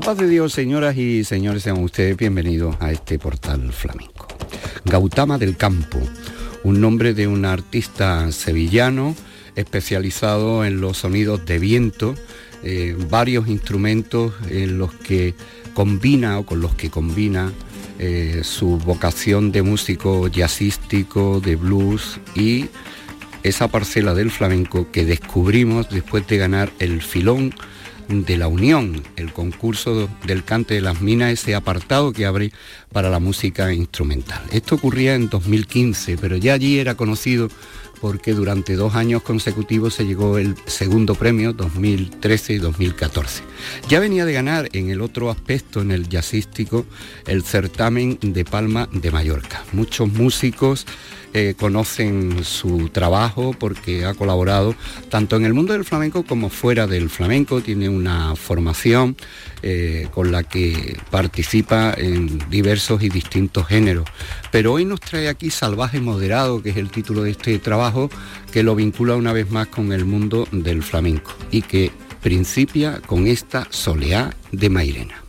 La paz de Dios, señoras y señores, sean ustedes bienvenidos a este portal flamenco. Gautama del Campo, un nombre de un artista sevillano especializado en los sonidos de viento, eh, varios instrumentos en los que combina o con los que combina eh, su vocación de músico jazzístico, de blues y esa parcela del flamenco que descubrimos después de ganar el filón de la Unión, el concurso del cante de las minas, ese apartado que abre para la música instrumental. Esto ocurría en 2015, pero ya allí era conocido porque durante dos años consecutivos se llegó el segundo premio 2013 y 2014. Ya venía de ganar en el otro aspecto, en el jazzístico, el certamen de Palma de Mallorca. Muchos músicos eh, conocen su trabajo porque ha colaborado tanto en el mundo del flamenco como fuera del flamenco, tiene una formación eh, con la que participa en diversos y distintos géneros. Pero hoy nos trae aquí Salvaje Moderado, que es el título de este trabajo, que lo vincula una vez más con el mundo del flamenco y que principia con esta soleá de Mairena.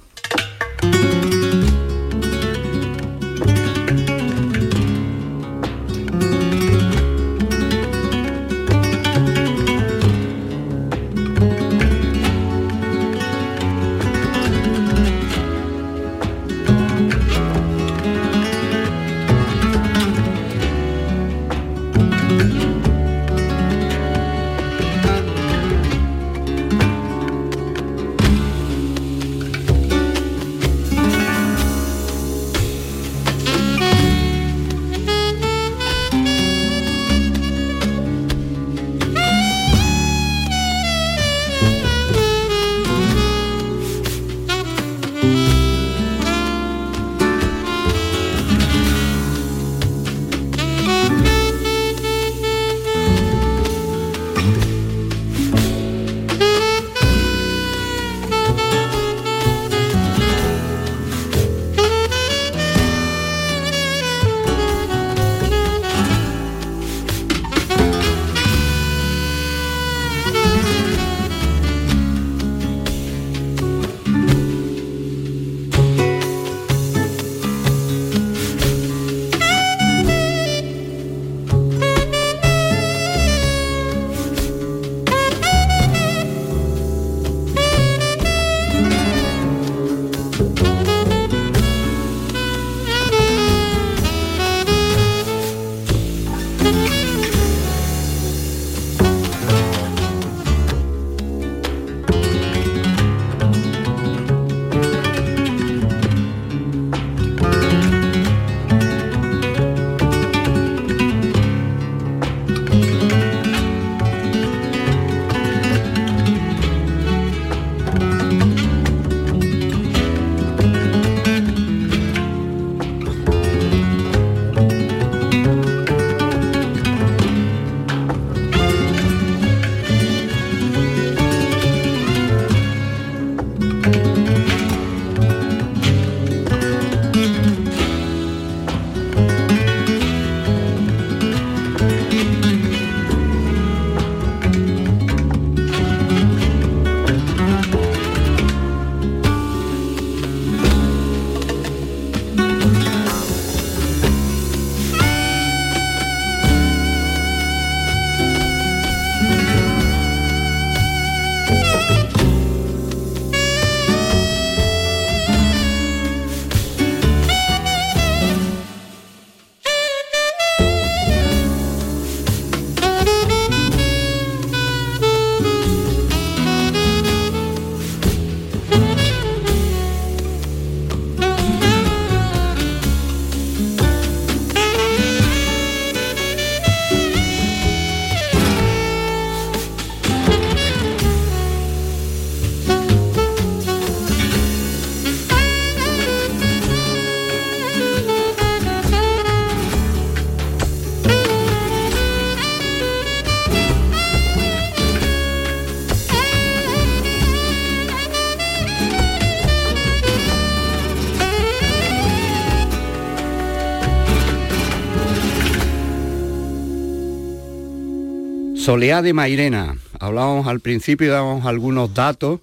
Soleá de Mairena. Hablábamos al principio, dábamos algunos datos,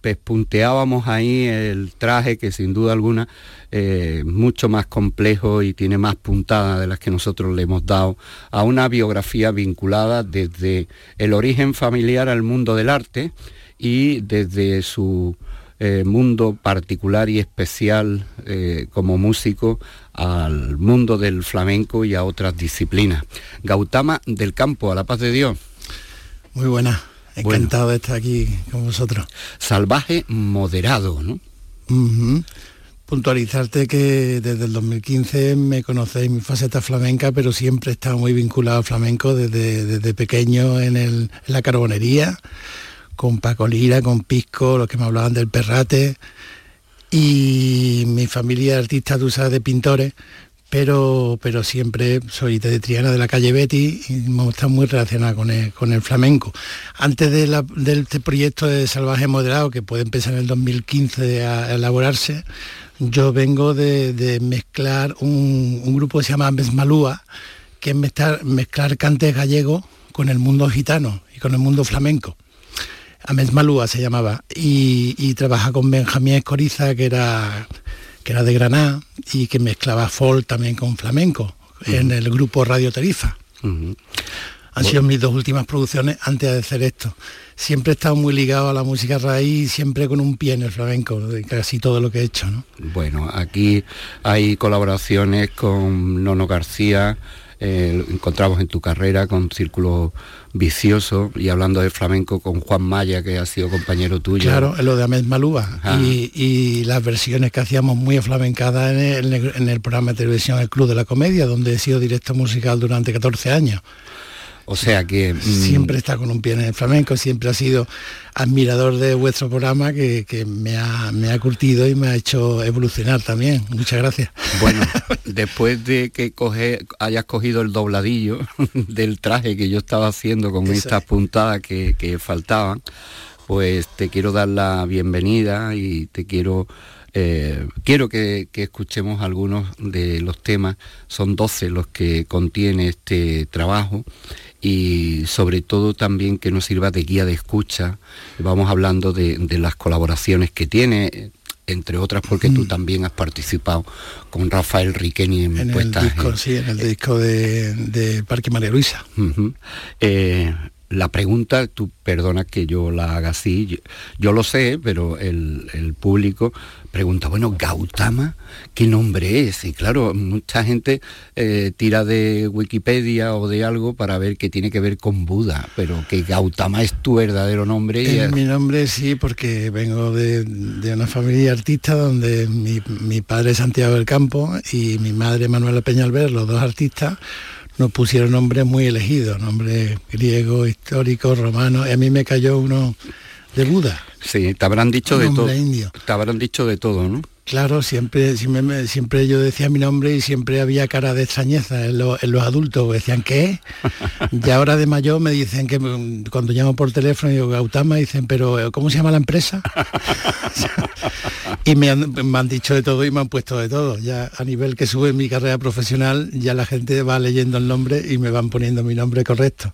pespunteábamos ahí el traje que sin duda alguna es mucho más complejo y tiene más puntadas de las que nosotros le hemos dado a una biografía vinculada desde el origen familiar al mundo del arte y desde su eh, mundo particular y especial eh, como músico al mundo del flamenco y a otras disciplinas. Gautama del Campo, a la paz de Dios. Muy buena, encantado de estar aquí con vosotros. Salvaje moderado, ¿no? Puntualizarte que desde el 2015 me conocéis mi faceta flamenca, pero siempre he estado muy vinculado al flamenco desde, desde pequeño en, el, en la carbonería, con Paco Lira, con Pisco, los que me hablaban del perrate, y mi familia de artistas, tú sabes, de pintores, pero, pero siempre soy de Triana de la calle Betty y está muy relacionada con el, flamenco. Antes de, este proyecto de Salvaje Moderado, que puede empezar en el 2015 a, elaborarse, yo vengo de, mezclar un, grupo que se llama Mesmalúa, que es mezclar, mezclar cantes gallegos con el mundo gitano y con el mundo flamenco. Ames Malúa se llamaba, y, trabaja con Benjamín Escoriza, que era, que era de Granada, y que mezclaba folk también con flamenco, en el grupo Radio Tarifa. Han sido mis dos últimas producciones antes de hacer esto. Siempre he estado muy ligado a la música raíz, siempre con un pie en el flamenco, de casi todo lo que he hecho. Bueno, aquí hay colaboraciones con Nono García, eh, encontramos en tu carrera con Círculo Vicioso y hablando de flamenco con Juan Maya, que ha sido compañero tuyo. Claro, lo de Ahmed Malúa y, las versiones que hacíamos muy flamencadas en el, en el programa de televisión El Club de la Comedia, donde he sido director musical durante 14 años. O sea que... Mm, siempre está con un pie en el flamenco, siempre ha sido admirador de vuestro programa que, me, ha, me, ha, curtido y me ha hecho evolucionar también. Muchas gracias. Bueno, después de que coge, hayas cogido el dobladillo del traje que yo estaba haciendo con estas puntadas que, faltaban, pues te quiero dar la bienvenida y te quiero... Eh, quiero que, que, escuchemos algunos de los temas, son 12 los que contiene este trabajo y sobre todo también que nos sirva de guía de escucha. Vamos hablando de, las colaboraciones que tiene, entre otras porque tú también has participado con Rafael Riqueni en, en el disco, sí, en el disco de, Parque María Luisa. Eh, la pregunta, tú perdona que yo la haga así, yo, lo sé, pero el, el, público pregunta, bueno, Gautama, ¿qué nombre es? Y claro, mucha gente eh, tira de Wikipedia o de algo para ver que tiene que ver con Buda, pero que Gautama es tu verdadero nombre. Es mi nombre sí, porque vengo de, una familia artista donde mi, padre es Santiago del Campo y mi madre Manuela Peñalver, los dos artistas, nos pusieron nombres muy elegidos, nombres griegos, históricos, romanos, y a mí me cayó uno de Buda. Sí, te habrán dicho de todo. Te habrán dicho de todo, ¿no? Claro, siempre, siempre, siempre, yo decía mi nombre y siempre había cara de extrañeza en, los adultos. Decían, ¿qué? y ahora de mayor me dicen que cuando llamo por teléfono digo Gautama, dicen, pero ¿cómo se llama la empresa? y me han, me han, dicho de todo y me han puesto de todo. Ya a nivel que sube mi carrera profesional, ya la gente va leyendo el nombre y me van poniendo mi nombre correcto.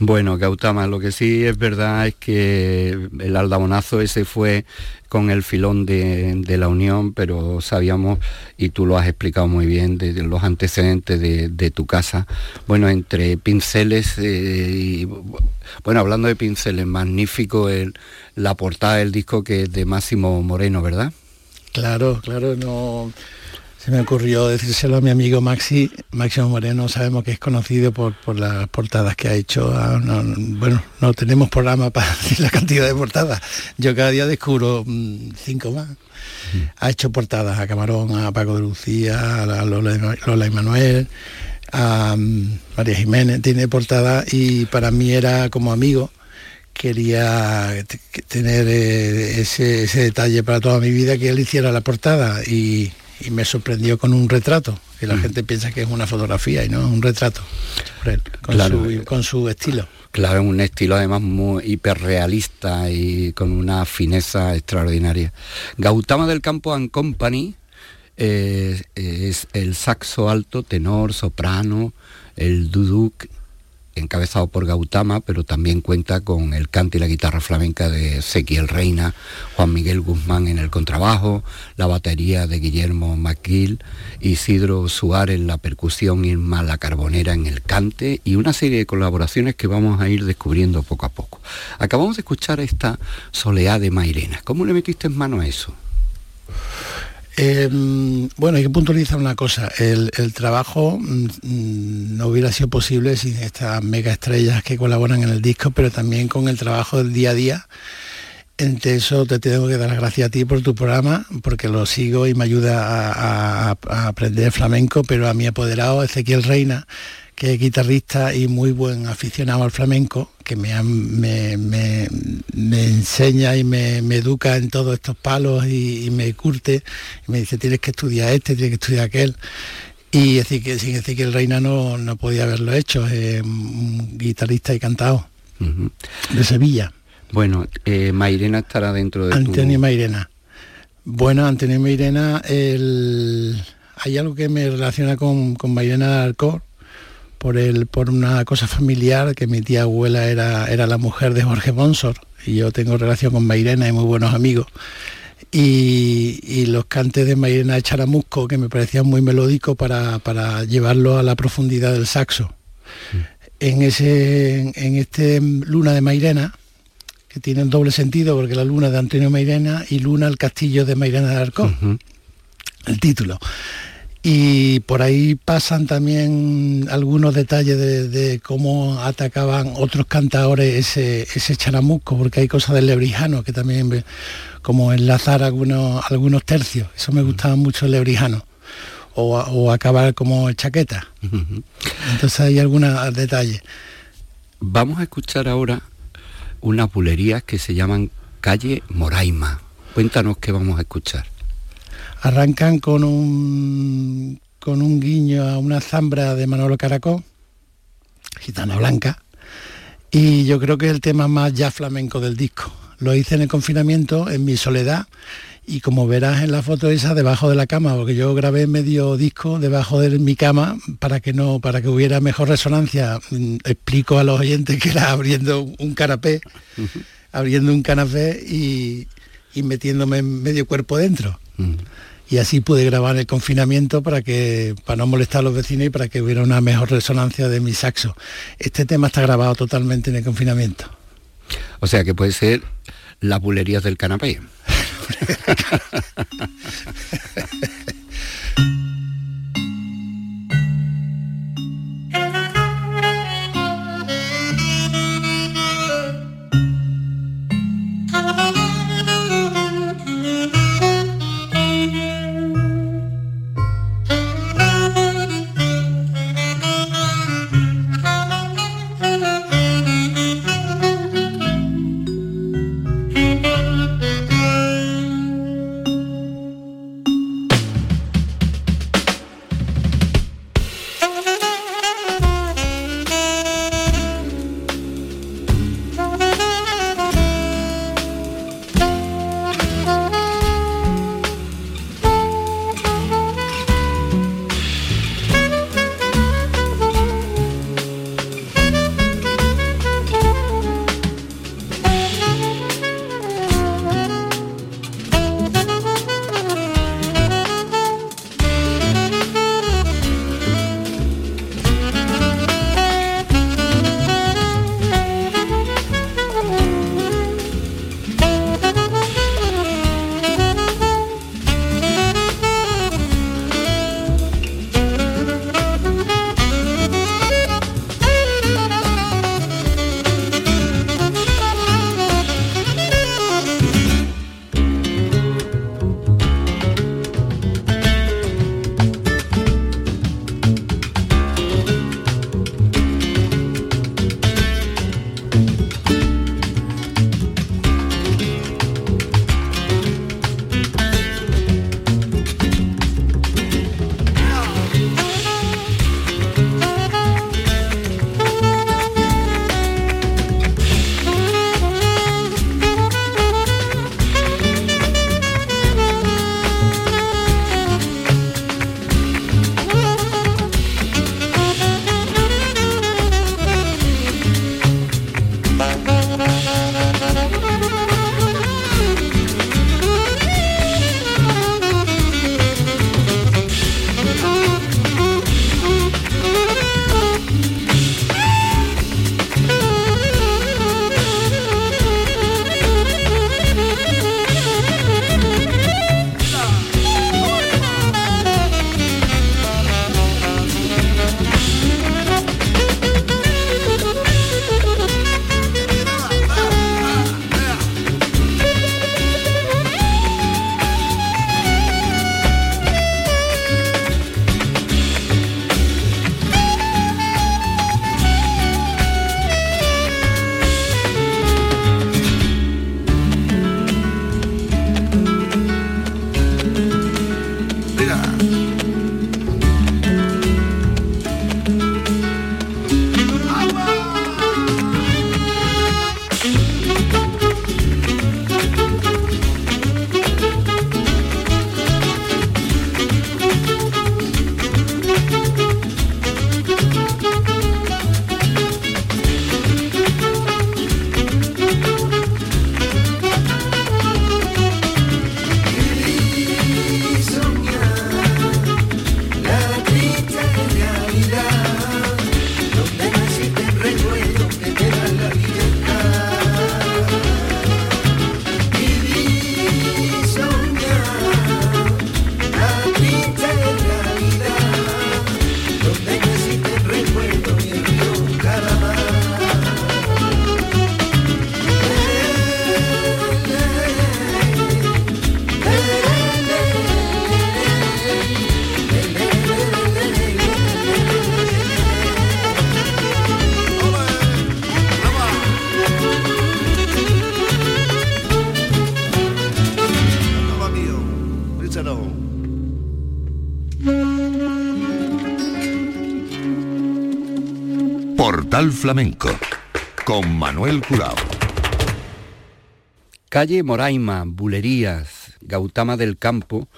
Bueno, Gautama, lo que sí es verdad es que el aldabonazo ese fue con el filón de, la unión, pero sabíamos, y tú lo has explicado muy bien, de, los antecedentes de, tu casa. Bueno, entre pinceles eh, y, bueno, hablando de pinceles, magnífico el, la portada del disco que es de Máximo Moreno, ¿verdad? Claro, claro, no se me ocurrió decírselo a mi amigo Maxi, Máximo Moreno, sabemos que es conocido por, las portadas que ha hecho. Ah, bueno, no tenemos programa para decir la cantidad de portadas. Yo cada día descubro mm, cinco más. Ha hecho portadas a Camarón, a Paco de Lucía, a Lola, Lola Emanuel, a mm, María Jiménez, tiene portadas y para mí era como amigo quería tener eh, ese, ese, detalle para toda mi vida que él hiciera la portada y, y me sorprendió con un retrato, que la mm. gente piensa que es una fotografía y no, es un retrato con, su, con su estilo. Claro, un estilo además muy hiperrealista y con una fineza extraordinaria. Gautama del Campo and Company eh, es el saxo alto, tenor, soprano, el duduk encabezado por Gautama, pero también cuenta con el cante y la guitarra flamenca de Ezequiel Reina, Juan Miguel Guzmán en el contrabajo, la batería de Guillermo McGill, Isidro Suárez en la percusión, Irma La Carbonera en el cante y una serie de colaboraciones que vamos a ir descubriendo poco a poco. Acabamos de escuchar esta Soleá de Mairena. ¿Cómo le metiste en mano a eso? Em, bueno, hay que puntualizar una cosa. El, trabajo mm, mm, no hubiera sido posible sin estas mega estrellas que colaboran en el disco, pero también con el trabajo del día a día. Entre eso te tengo que dar las gracias a ti por tu programa, porque lo sigo y me ayuda a, a aprender flamenco, pero a mi apoderado Ezequiel Reina, que es guitarrista y muy buen aficionado al flamenco, que me, me, enseña y me, educa en todos estos palos y, me curte, y me dice, tienes que estudiar este, tienes que estudiar aquel. Y decir que sin decir que el Reina no, no podía haberlo hecho, es un guitarrista y cantado de Sevilla. Bueno, eh, Mairena estará dentro de Antonio Mairena. Bueno, Antonio Mairena, el... hay algo que me relaciona con, con Mairena Alcor, por, el, por una cosa familiar, que mi tía abuela era, era la mujer de Jorge Bonsor, y yo tengo relación con Mairena y muy buenos amigos. Y, los cantes de Mairena de Charamusco, que me parecían muy melódicos para, para llevarlo a la profundidad del saxo. Mm. En, ese, en este Luna de Mairena, que tiene un doble sentido, porque la luna de Antonio Mairena y Luna el castillo de Mairena de Arcón, el título y por ahí pasan también algunos detalles de, cómo atacaban otros cantadores ese, ese charamusco, porque hay cosas del lebrijano que también, como enlazar algunos, algunos tercios, eso me gustaba mucho el lebrijano, o, acabar como chaqueta. Entonces hay algunos detalles. Vamos a escuchar ahora unas bulerías que se llaman Calle Moraima. Cuéntanos qué vamos a escuchar arrancan con un, con un guiño a una zambra de Manolo Caracó, Gitana Blanca, y yo creo que es el tema más ya flamenco del disco. Lo hice en el confinamiento, en mi soledad, y como verás en la foto esa debajo de la cama, porque yo grabé medio disco debajo de mi cama para que no, para que hubiera mejor resonancia. Mm, explico a los oyentes que era abriendo un canapé, abriendo un canapé y, y metiéndome medio cuerpo dentro y así pude grabar el confinamiento para que para no molestar a los vecinos y para que hubiera una mejor resonancia de mi saxo. Este tema está grabado totalmente en el confinamiento. O sea que puede ser las bulerías del canapé. Portal Flamenco con Manuel Curao. Calle Moraima, Bulerías, Gautama del Campo,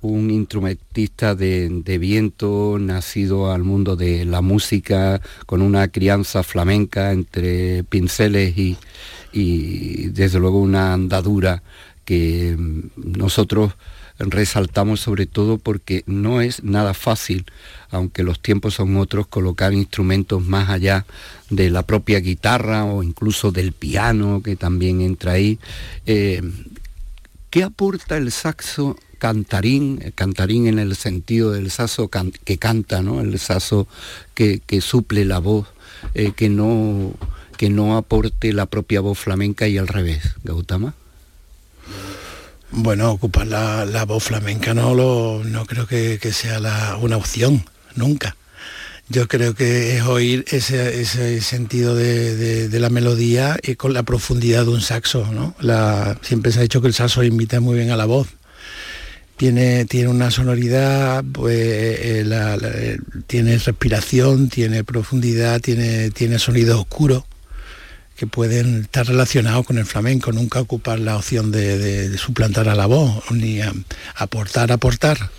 un instrumentista de, viento nacido al mundo de la música con una crianza flamenca entre pinceles y, y desde luego una andadura que nosotros resaltamos sobre todo porque no es nada fácil, aunque los tiempos son otros, colocar instrumentos más allá de la propia guitarra o incluso del piano que también entra ahí. Eh, ¿Qué aporta el saxo cantarín, cantarín en el sentido del saxo que canta, ¿no? el saxo que, suple la voz, eh, que, no, que no aporte la propia voz flamenca y al revés, Gautama? Bueno, ocupar la, voz flamenca no, lo, no creo que, sea una opción, nunca. Yo creo que es oír ese, sentido de, la melodía y con la profundidad de un saxo. ¿no? siempre se ha dicho que el saxo imita muy bien a la voz. Tiene, tiene una sonoridad, pues, eh, tiene respiración, tiene profundidad, tiene, tiene sonido oscuro que pueden estar relacionados con el flamenco, nunca ocupar la opción de, suplantar a la voz, ni aportar, aportar.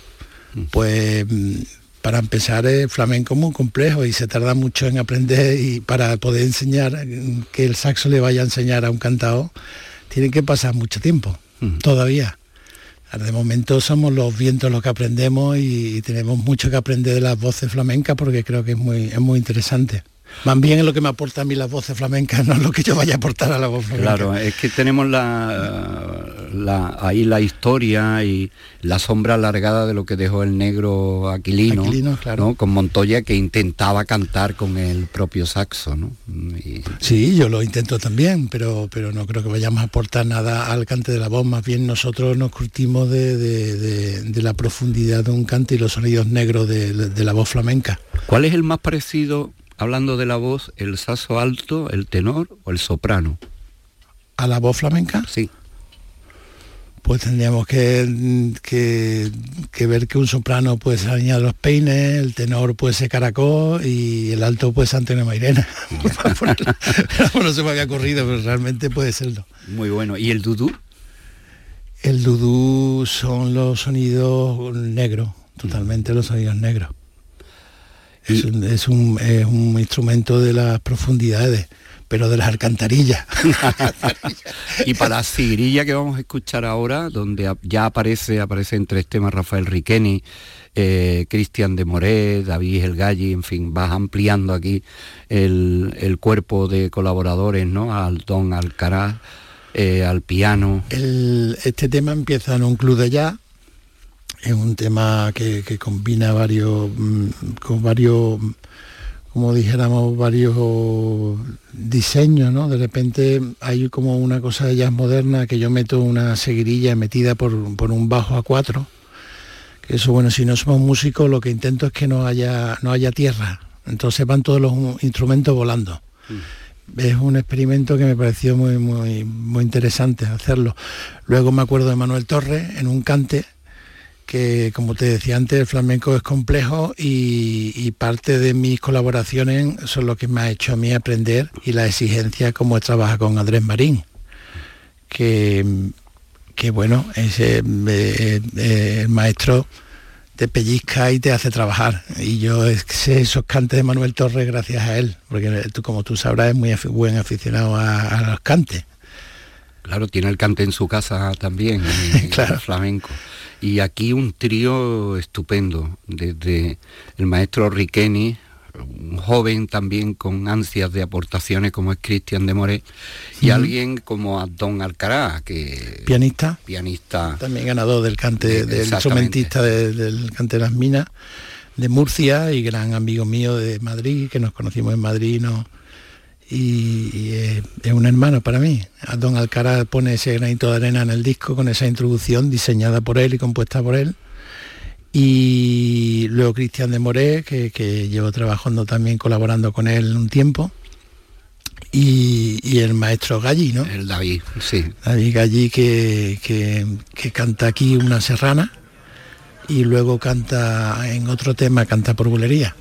Mm. Pues mm, para empezar el flamenco es muy complejo y se tarda mucho en aprender y para poder enseñar, mm, que el saxo le vaya a enseñar a un cantado, tiene que pasar mucho tiempo, todavía. De momento somos los vientos los que aprendemos y, tenemos mucho que aprender de las voces flamencas porque creo que es muy, es muy interesante. Más bien es lo que me aporta a mí las voces flamencas, no es lo que yo vaya a aportar a la voz flamenca. Claro, es que tenemos la, ahí la historia y la sombra alargada de lo que dejó el negro Aquilino, claro. con Montoya que intentaba cantar con el propio saxo. ¿no? Sí, yo lo intento también, pero, pero no creo que vayamos a aportar nada al cante de la voz, más bien nosotros nos curtimos de, la profundidad de un cante y los sonidos negros de la voz flamenca. ¿Cuál es el más parecido hablando de la voz, el saso alto, el tenor o el soprano. ¿A la voz flamenca? Sí. Pues tendríamos que, que, ver que un soprano puede ser de los Peines, el tenor puede ser Caracol y el alto puede ser Antonio Mairena. no se me había ocurrido, pero realmente puede serlo. Muy bueno. ¿Y el dudú? El dudú son los sonidos negros, totalmente los sonidos negros. Es un, instrumento de las profundidades, pero de las alcantarillas. y para la sigrilla que vamos a escuchar ahora, donde ya aparece, aparece en tres temas Rafael Riqueni, eh, Cristian de Moré, David El Galli, en fin, vas ampliando aquí el, cuerpo de colaboradores, ¿no? Al don Alcaraz, eh, al piano. este tema empieza en un club de jazz es un tema que, combina varios, mm, con varios, como dijéramos, varios diseños, ¿no? De repente hay como una cosa de jazz moderna que yo meto una seguirilla metida por, un bajo a cuatro. Que eso, bueno, si no somos músicos, lo que intento es que no haya, no haya tierra. Entonces van todos los instrumentos volando. Mm. es un experimento que me pareció muy, muy, muy interesante hacerlo. Luego me acuerdo de Manuel Torres en un cante que como te decía antes, el flamenco es complejo y, parte de mis colaboraciones son lo que me ha hecho a mí aprender y la exigencia como he trabajado con Andrés Marín, que, que bueno, ese eh, eh, el maestro te pellizca y te hace trabajar. Y yo sé esos cantes de Manuel Torres gracias a él, porque tú, como tú sabrás, es muy buen aficionado a, los cantes. Claro, tiene el cante en su casa también, claro. flamenco. Y aquí un trío estupendo, desde el maestro Riqueni, un joven también con ansias de aportaciones como es Cristian de Moré, y alguien como Don Alcaraz, que... Pianista. Pianista. También ganador del cante, del instrumentista del cante de las minas de Murcia y gran amigo mío de Madrid, que nos conocimos en Madrid, ¿no? Y, es, un hermano para mí. Don Alcaraz pone ese granito de arena en el disco con esa introducción diseñada por él y compuesta por él. Y luego Cristian de Moré, que, llevo trabajando también colaborando con él un tiempo. Y, el maestro Galli, ¿no? El David, sí. David Galli que, que canta aquí una serrana y luego canta en otro tema, canta por bulería.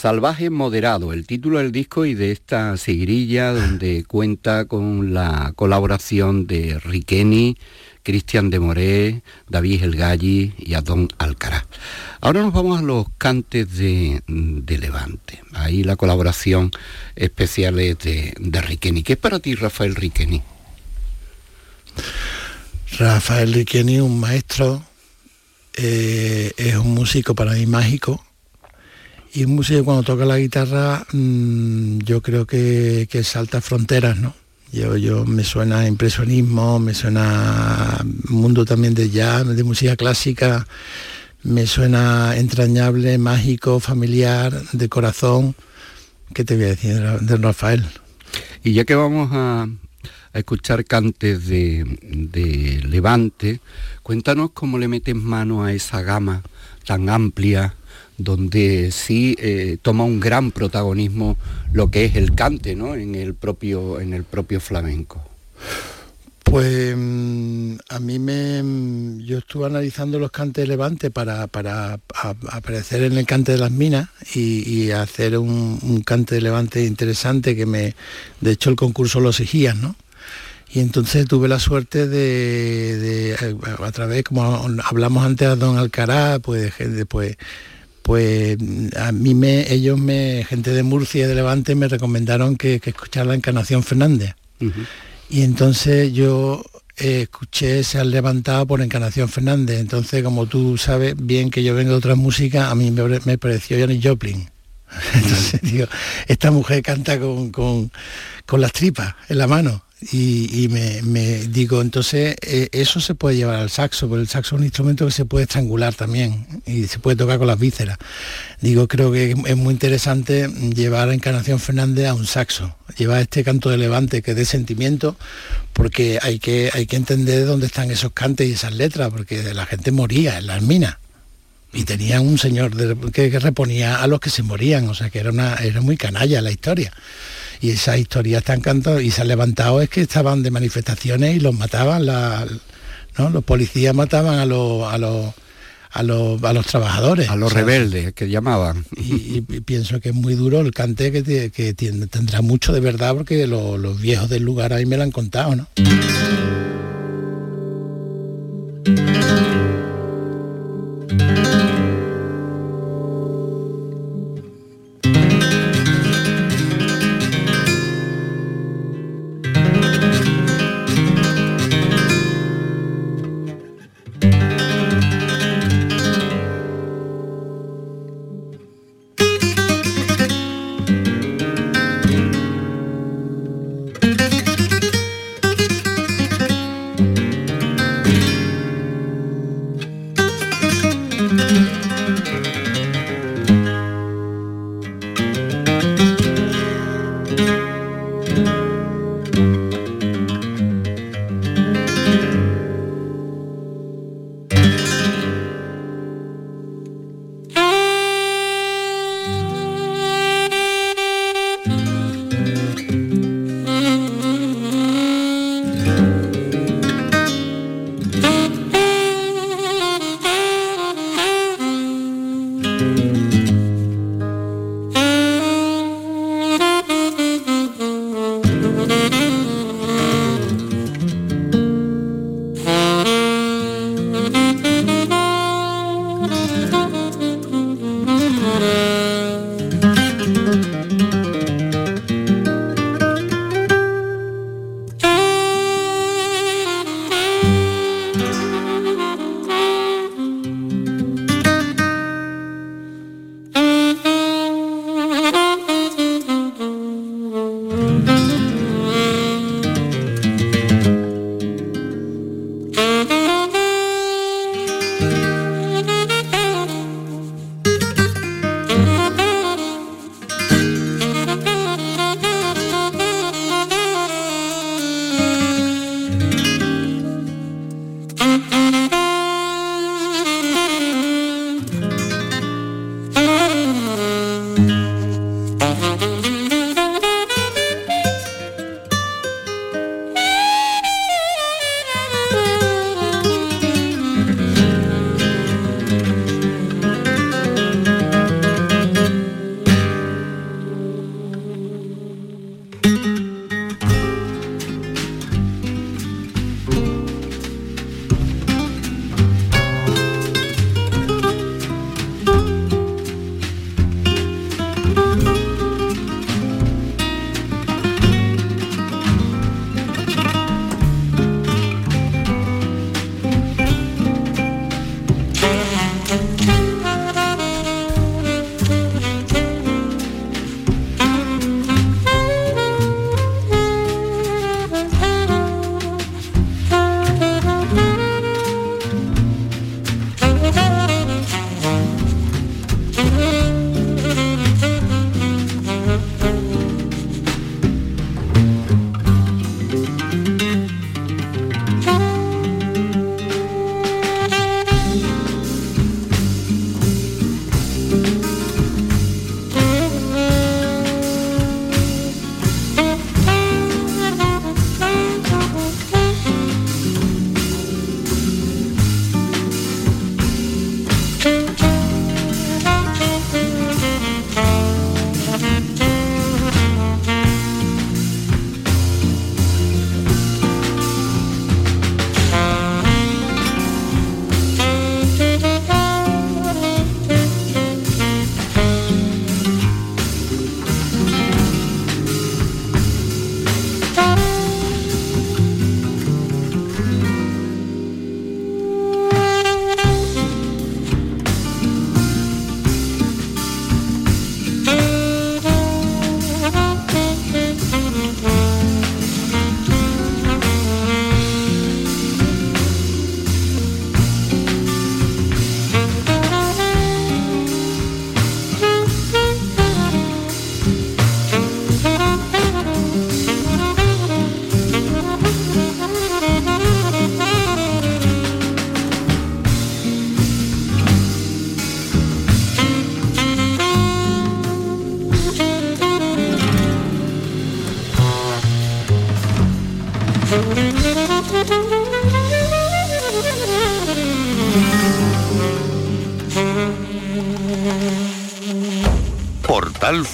Salvaje Moderado, el título del disco y de esta sigrilla donde cuenta con la colaboración de Riqueni, Cristian de Moré, David El Galli y Adón Alcaraz. Ahora nos vamos a los cantes de, Levante. Ahí la colaboración especial es de, de Riqueni. ¿Qué es para ti Rafael Riqueni? Rafael Riqueni, un maestro, eh, es un músico para mí mágico y un músico cuando toca la guitarra mm, yo creo que, salta fronteras, ¿no? Yo, yo me suena impresionismo, me suena mundo también de jazz, de música clásica, me suena entrañable, mágico, familiar, de corazón. ¿Qué te voy a decir de Rafael? Y ya que vamos a, escuchar cantes de, de, Levante, cuéntanos cómo le metes mano a esa gama tan amplia donde sí eh, toma un gran protagonismo lo que es el cante ¿no? en, el propio, en el propio flamenco. Pues mm, a mí me... Mm, yo estuve analizando los cantes de Levante para, para aparecer en el cante de las minas y, hacer un, cante de Levante interesante que me... De hecho el concurso lo exigía, ¿no? Y entonces tuve la suerte de, a través, como hablamos antes a Don Alcaraz, pues, pues pues a mí me, ellos me, gente de Murcia y de Levante me recomendaron que, que escuchara la Encarnación Fernández. Y entonces yo eh, escuché Se han levantado por Encarnación Fernández. Entonces, como tú sabes bien que yo vengo de otras músicas, a mí me, pareció Janis Joplin. Entonces digo, esta mujer canta con, con, con las tripas en la mano y, me, digo, entonces eh, eso se puede llevar al saxo, porque el saxo es un instrumento que se puede estrangular también y se puede tocar con las vísceras. Digo, creo que es muy interesante llevar a Encarnación Fernández a un saxo, llevar este canto de levante que dé sentimiento, porque hay que, hay que entender dónde están esos cantes y esas letras, porque la gente moría en las minas y tenía un señor que, que, reponía a los que se morían, o sea que era, una, era muy canalla la historia y esa historia están cantando y se han levantado es que estaban de manifestaciones y los mataban, los policías mataban a los, a los a los, a los trabajadores. A los rebeldes que llamaban. Y, pienso que es muy duro el cante que, que tendrá mucho de verdad porque los viejos del lugar ahí me lo han contado, ¿no?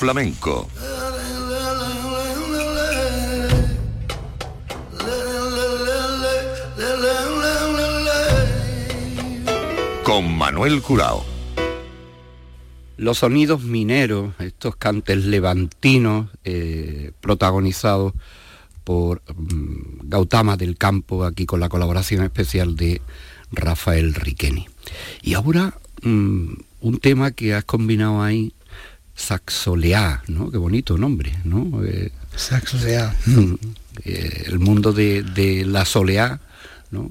Flamenco con Manuel Curao. Los sonidos mineros, estos cantes levantinos eh, protagonizados por mm, Gautama del Campo, aquí con la colaboración especial de Rafael Riqueni. Y ahora mm, un tema que has combinado ahí, Saxoleá, ¿no? Qué bonito nombre, ¿no? Eh, Saxoleá. Eh, el mundo de, de la soleá, ¿no?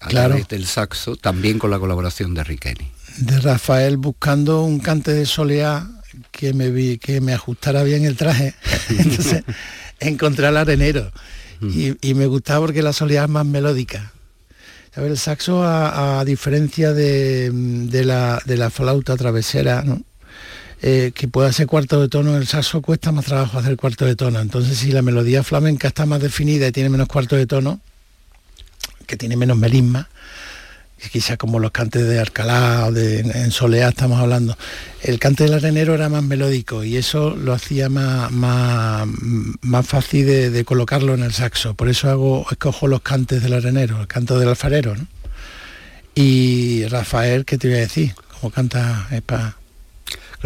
a claro. través del saxo, también con la colaboración de Riqueni. De Rafael buscando un cante de soleá que me vi, que me ajustara bien el traje. Entonces encontré al arenero. Mm. Y, y, me gustaba porque la soleá es más melódica. ¿Sabes? El saxo, a, a diferencia de, de, la, de, la, flauta travesera, ¿no? Eh, que pueda ser cuarto de tono, el saxo cuesta más trabajo hacer cuarto de tono. Entonces, si la melodía flamenca está más definida y tiene menos cuarto de tono, que tiene menos melisma, quizás como los cantes de Alcalá o de en Soleá estamos hablando. El cante del arenero era más melódico y eso lo hacía más, más, más fácil de, colocarlo en el saxo. Por eso hago, escojo los cantes del arenero, el canto del alfarero. ¿no? Y Rafael, ¿qué te voy a decir? ¿Cómo canta? Es pa...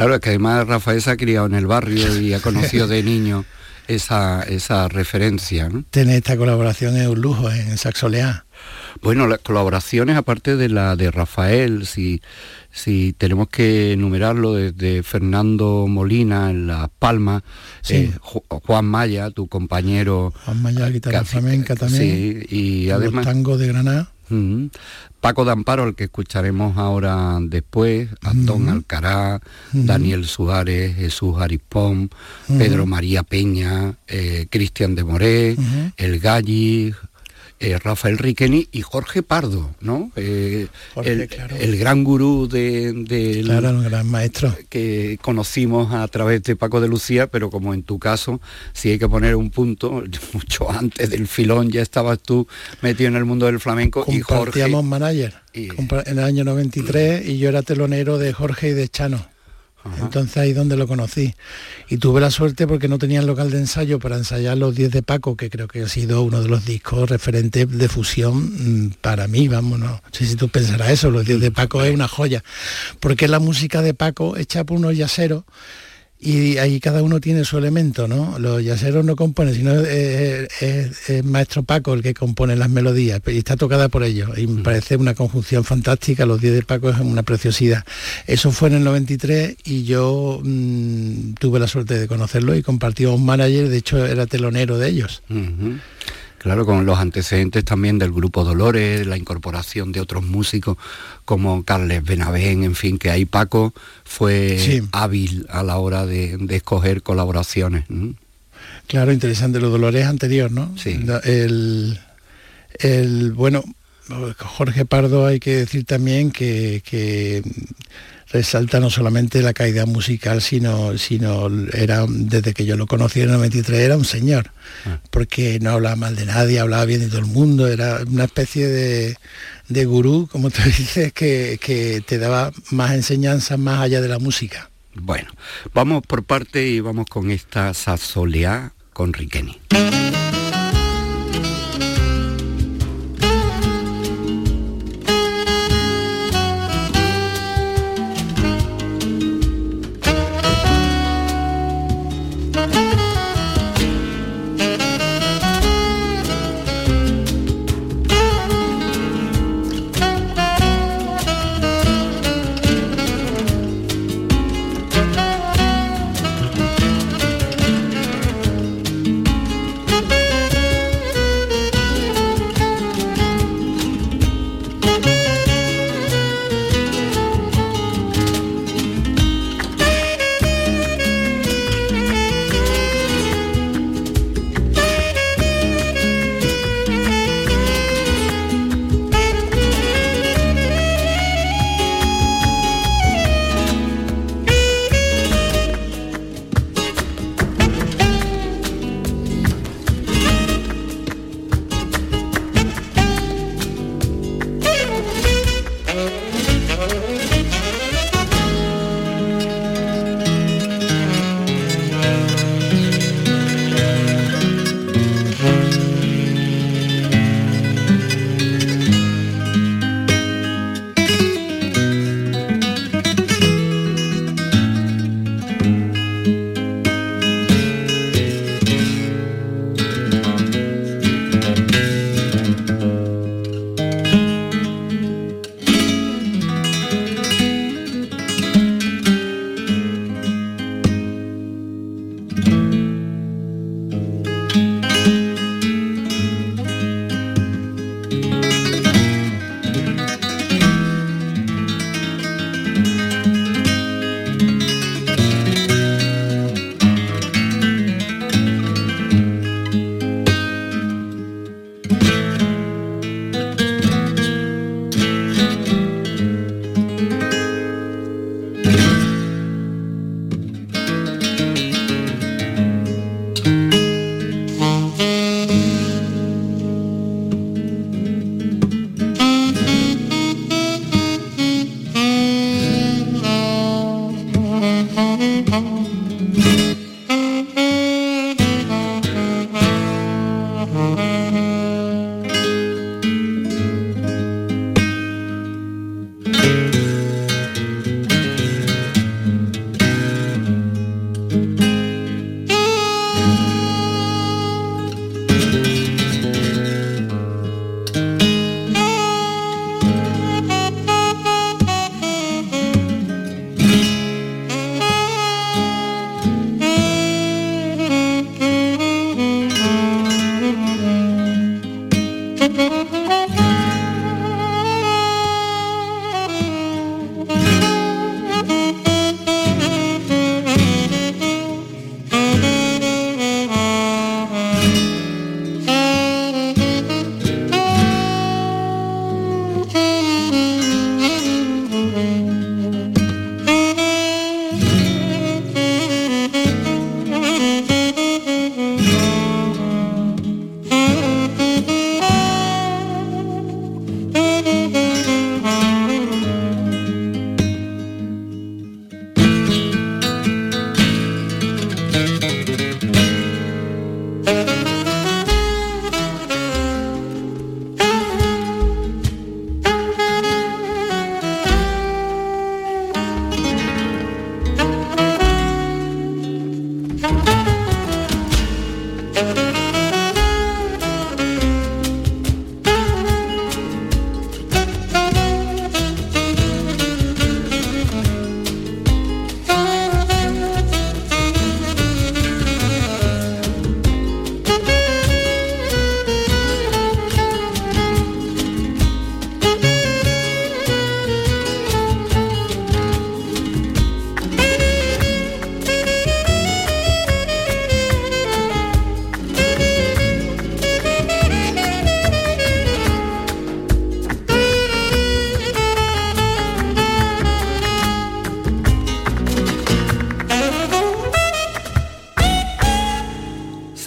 Claro, es que además Rafael se ha criado en el barrio y ha conocido de niño esa, esa referencia. ¿no? Tener esta colaboración es un lujo en Saxoleá. Bueno, las colaboraciones, aparte de la de Rafael, si, si tenemos que enumerarlo desde Fernando Molina en Las Palmas, sí. eh, Juan Maya, tu compañero. Juan Maya, guitarra flamenca también. Sí, y además. Tango de Granada. Uh -huh. Paco de Amparo, el que escucharemos ahora después, Antón uh -huh. Alcará, uh -huh. Daniel Suárez, Jesús Arispón, Pedro María Peña, eh, Cristian de Moré, El Galli, eh, Rafael Riqueni y Jorge Pardo, ¿no? Eh, Jorge, el, claro. el, gran gurú de, de claro, el gran maestro que conocimos a través de Paco de Lucía, pero como en tu caso, si hay que poner un punto, mucho antes del filón ya estabas tú metido en el mundo del flamenco y Jorge. manager y... en el año 93 y yo era telonero de Jorge y de Chano. Entonces ahí donde lo conocí. Y tuve la suerte porque no tenía el local de ensayo para ensayar los 10 de Paco, que creo que ha sido uno de los discos referentes de fusión mm, para mí, vamos, no sé si tú pensarás eso, los 10 de Paco es una joya, porque es la música de Paco hecha por unos yaceros y ahí cada uno tiene su elemento, ¿no? Los yaceros no componen, sino es, es, es, maestro Paco el que compone las melodías y está tocada por ellos. Y me parece una conjunción fantástica, los 10 de Paco es una preciosidad. Eso fue en el 93 y yo mmm, tuve la suerte de conocerlo y compartió un manager, de hecho era telonero de ellos. Uh -huh. Claro, con los antecedentes también del grupo Dolores, la incorporación de otros músicos como Carles Benavén, en fin, que ahí Paco fue sí. hábil a la hora de, de escoger colaboraciones. Claro, interesante, los Dolores anterior, ¿no? Sí. El, el, bueno, Jorge Pardo hay que decir también que, que resalta no solamente la calidad musical, sino, sino era, desde que yo lo conocí en el 93, era un señor, ah. porque no hablaba mal de nadie, hablaba bien de todo el mundo, era una especie de, de gurú, como tú dices, que, que te daba más enseñanzas más allá de la música. Bueno, vamos por parte y vamos con esta Sazolea con Riqueni.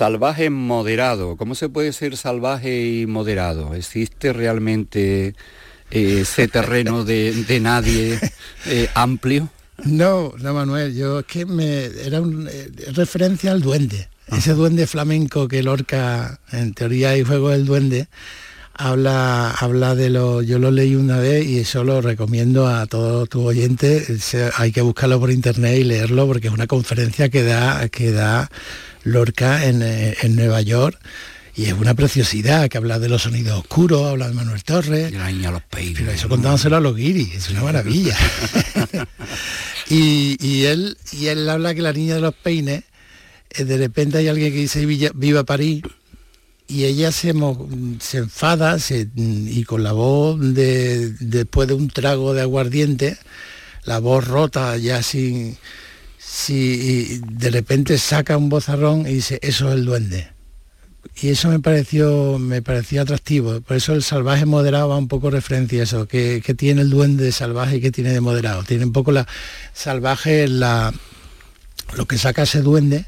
Salvaje moderado. ¿Cómo se puede ser salvaje y moderado? ¿Existe realmente eh, ese terreno de, nadie eh, amplio? No, no Manuel, yo es que me era un, eh, referencia al duende, ah. ese duende flamenco que Lorca, en teoría y juego del duende, habla, habla de lo, yo lo leí una vez y eso lo recomiendo a todos tus oyentes, hay que buscarlo por internet y leerlo porque es una conferencia que da, que da Lorca en, en Nueva York y es una preciosidad que habla de los sonidos oscuros, habla de Manuel Torres. Y los peines. Pero eso contándoselo a los guiris, es una maravilla. y, él, y él habla que la niña de los peines, eh, de repente hay alguien que dice viva París y ella se, se enfada y con la voz de, después de un trago de aguardiente, la voz rota ya sin... Si de repente saca un bozarrón y dice, eso es el duende y eso me pareció me pareció atractivo. Por eso el salvaje moderado va un poco referencia a eso que, tiene el duende de salvaje y que tiene de moderado. Tiene un poco la salvaje la lo que saca ese duende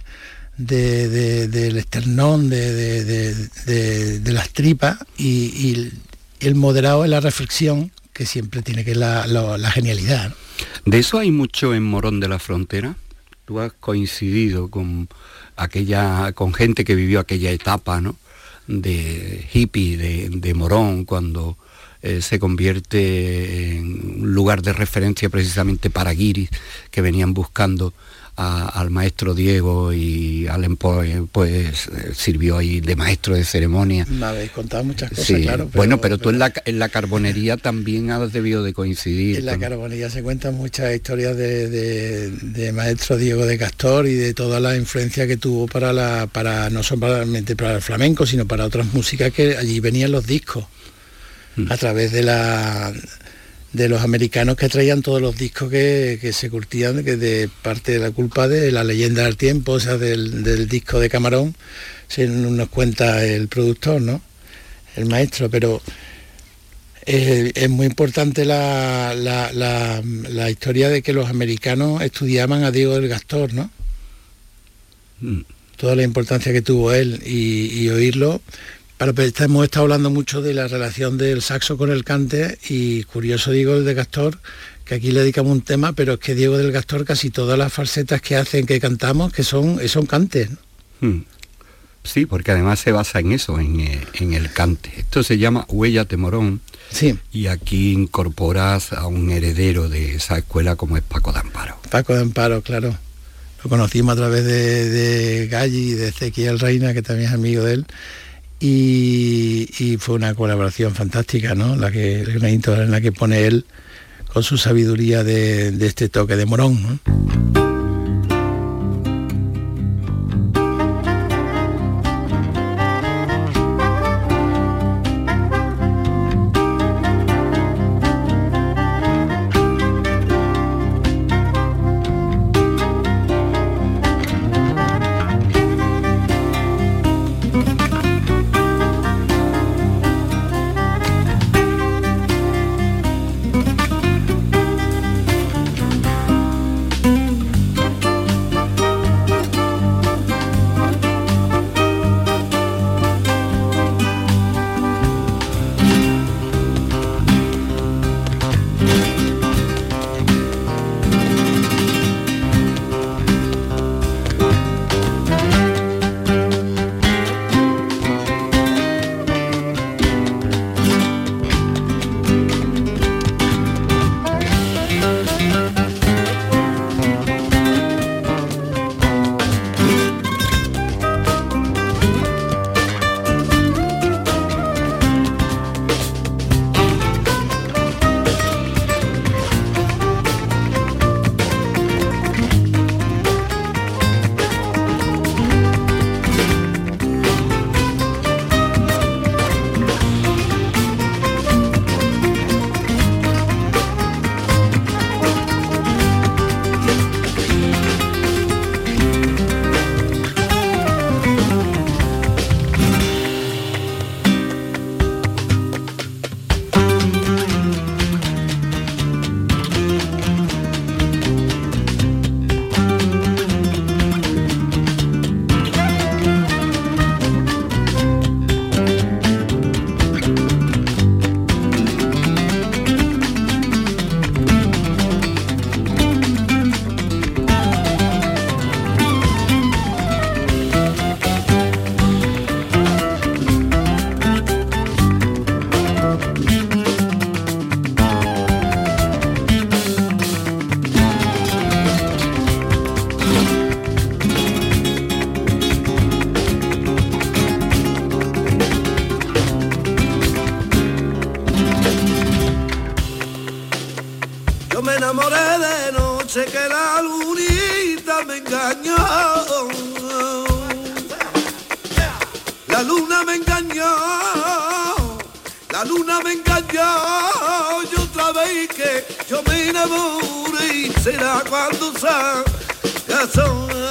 del esternón de, las tripas y, el moderado es la reflexión que siempre tiene que la, la genialidad de eso hay mucho en Morón de la Frontera tú has coincidido con aquella, con gente que vivió aquella etapa, ¿no? de hippie, de, morón, cuando eh, se convierte en un lugar de referencia precisamente para guiris que venían buscando al maestro Diego y Allen Poe pues eh, sirvió ahí de maestro de ceremonia. Me habéis contado muchas cosas, claro. bueno, pero, tú en la, en la carbonería también has debido de coincidir. En la carbonería se cuentan muchas historias de, maestro Diego de Castor y de toda la influencia que tuvo para la, para no solamente para el flamenco, sino para otras músicas que allí venían los discos. Mm. A través de la de los americanos que traían todos los discos que, se curtían, que de parte de la culpa de la leyenda del tiempo, o sea, del, disco de Camarón, se nos cuenta el productor, ¿no? El maestro, pero es, muy importante la, historia de que los americanos estudiaban a Diego del Gastor, ¿no? Mm. Toda la importancia que tuvo él y oírlo pero hemos estado hablando mucho de la relación del saxo con el cante y curioso digo el de Gastor, que aquí le dedicamos un tema, pero es que Diego del Gastor casi todas las falsetas que hacen, que cantamos, que son, son cantes. Hmm. Sí, porque además se basa en eso, eh, en, el cante. Esto se llama Huella Temorón. Sí. Y aquí incorporas a un heredero de esa escuela como es Paco de Amparo. Paco de Amparo, claro. Lo conocimos a través de, de Galli y de Ezequiel Reina, que también es amigo de él y, fue una colaboración fantástica, ¿no? La que, en la que pone él con su sabiduría de, este toque de morón. coração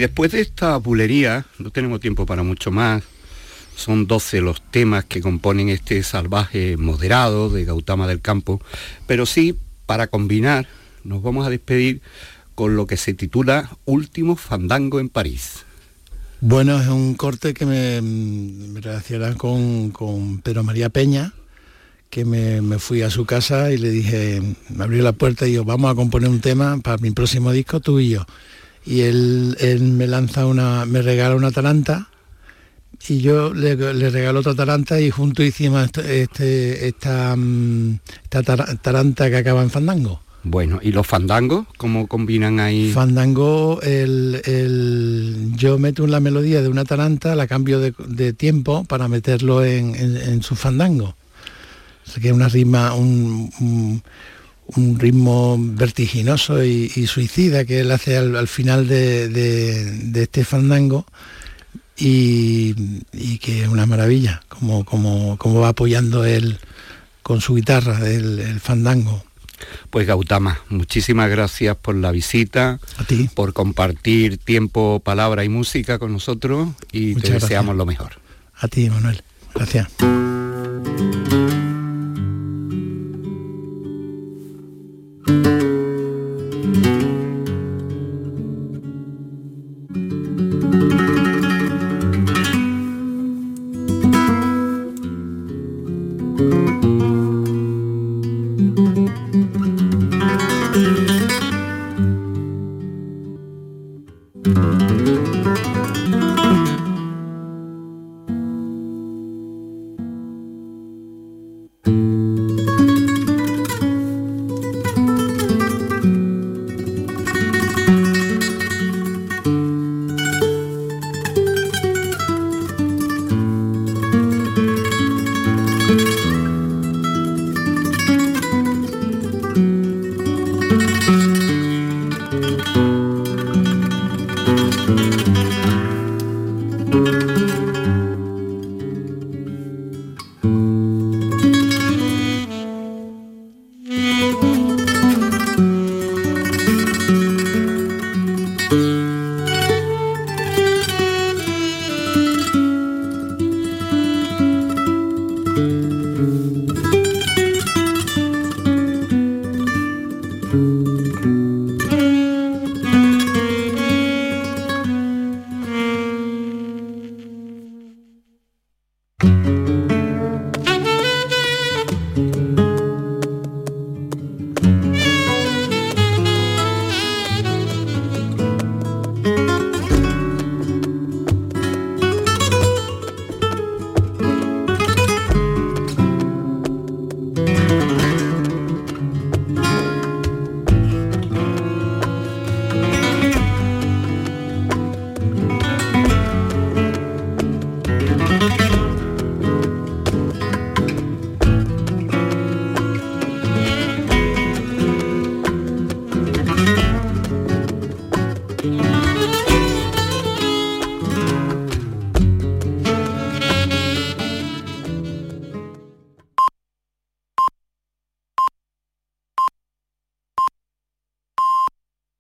después de esta bulería, no tenemos tiempo para mucho más. Son 12 los temas que componen este salvaje moderado de Gautama del Campo, pero sí, para combinar, nos vamos a despedir con lo que se titula Último Fandango en París. Bueno, es un corte que me, me relaciona con, con, Pedro María Peña, que me, me, fui a su casa y le dije, me abrió la puerta y yo, vamos a componer un tema para mi próximo disco, tú y yo y él, me lanza una, me regala una Atalanta y yo le, regalo otra Atalanta y juntos hicimos este, esta, mm, esta Taranta que acaba en Fandango. Bueno, ¿y los fandangos cómo combinan ahí? Fandango, el, yo meto la melodía de una taranta, la cambio de, tiempo para meterlo en, su fandango. O sea que es una rima, un un ritmo vertiginoso y, suicida que él hace al, final de, este fandango y, que es una maravilla, como, como, como, va apoyando él con su guitarra el, fandango. Pues Gautama, muchísimas gracias por la visita, a ti. por compartir tiempo, palabra y música con nosotros y te deseamos lo mejor. A ti, Manuel. Gracias.